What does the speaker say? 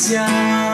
家